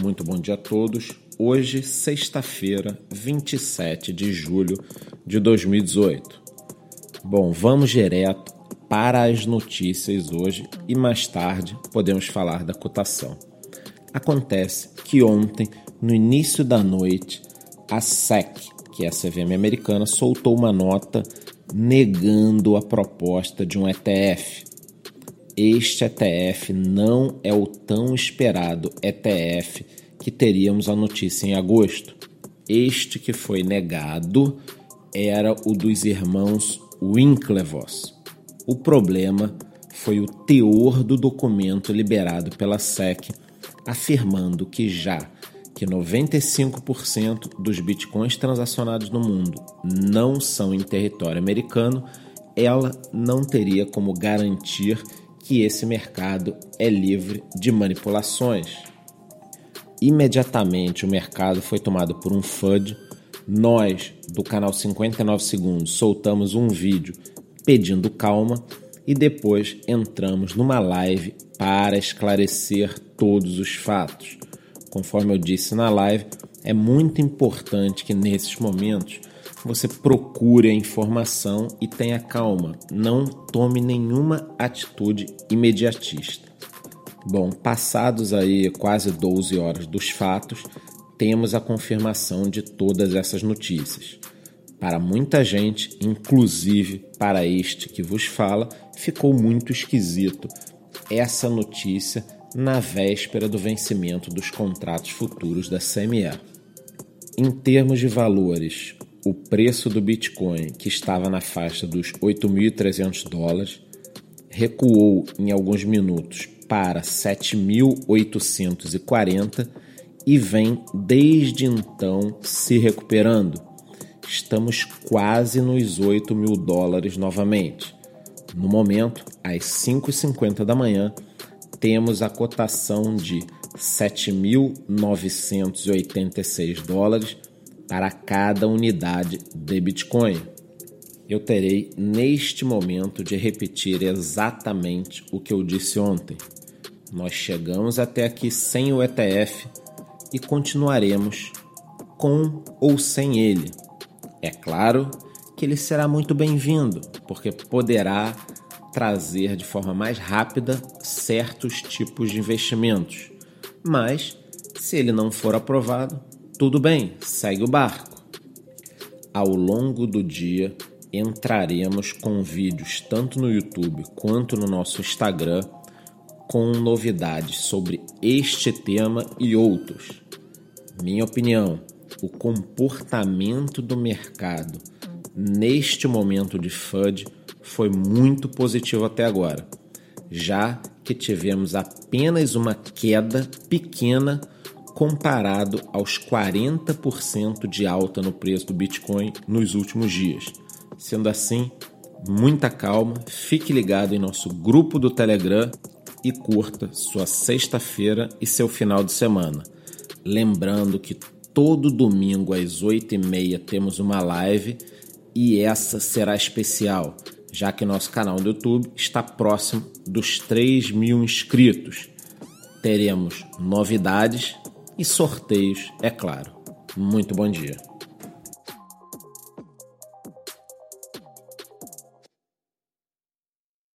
Muito bom dia a todos. Hoje, sexta-feira, 27 de julho de 2018. Bom, vamos direto para as notícias hoje e mais tarde podemos falar da cotação. Acontece que ontem, no início da noite, a SEC, que é a CVM americana, soltou uma nota negando a proposta de um ETF este ETF não é o tão esperado ETF que teríamos a notícia em agosto. Este que foi negado era o dos irmãos Winklevoss. O problema foi o teor do documento liberado pela SEC, afirmando que já que 95% dos bitcoins transacionados no mundo não são em território americano, ela não teria como garantir que esse mercado é livre de manipulações. Imediatamente o mercado foi tomado por um FUD. Nós, do canal 59 Segundos, soltamos um vídeo pedindo calma e depois entramos numa live para esclarecer todos os fatos. Conforme eu disse na live, é muito importante que nesses momentos você procure a informação e tenha calma, não tome nenhuma atitude imediatista. Bom, passados aí quase 12 horas dos fatos, temos a confirmação de todas essas notícias. Para muita gente, inclusive para este que vos fala, ficou muito esquisito essa notícia na véspera do vencimento dos contratos futuros da CME. Em termos de valores, o preço do Bitcoin, que estava na faixa dos 8.300 dólares, recuou em alguns minutos para 7.840 e vem desde então se recuperando. Estamos quase nos 8 mil dólares novamente. No momento, às 5h50 da manhã, temos a cotação de 7.986 dólares para cada unidade de Bitcoin. Eu terei neste momento de repetir exatamente o que eu disse ontem. Nós chegamos até aqui sem o ETF e continuaremos com ou sem ele. É claro que ele será muito bem-vindo, porque poderá trazer de forma mais rápida certos tipos de investimentos. Mas, se ele não for aprovado, tudo bem, segue o barco. Ao longo do dia, entraremos com vídeos tanto no YouTube quanto no nosso Instagram com novidades sobre este tema e outros. Minha opinião, o comportamento do mercado neste momento de FUD foi muito positivo até agora, já que tivemos apenas uma queda pequena comparado aos 40% de alta no preço do Bitcoin nos últimos dias. Sendo assim, muita calma, fique ligado em nosso grupo do Telegram e curta sua sexta-feira e seu final de semana. Lembrando que todo domingo às 8h30 temos uma live e essa será especial, já que nosso canal do YouTube está próximo dos 3 mil inscritos. Teremos novidades e sorteios, é claro. Muito bom dia.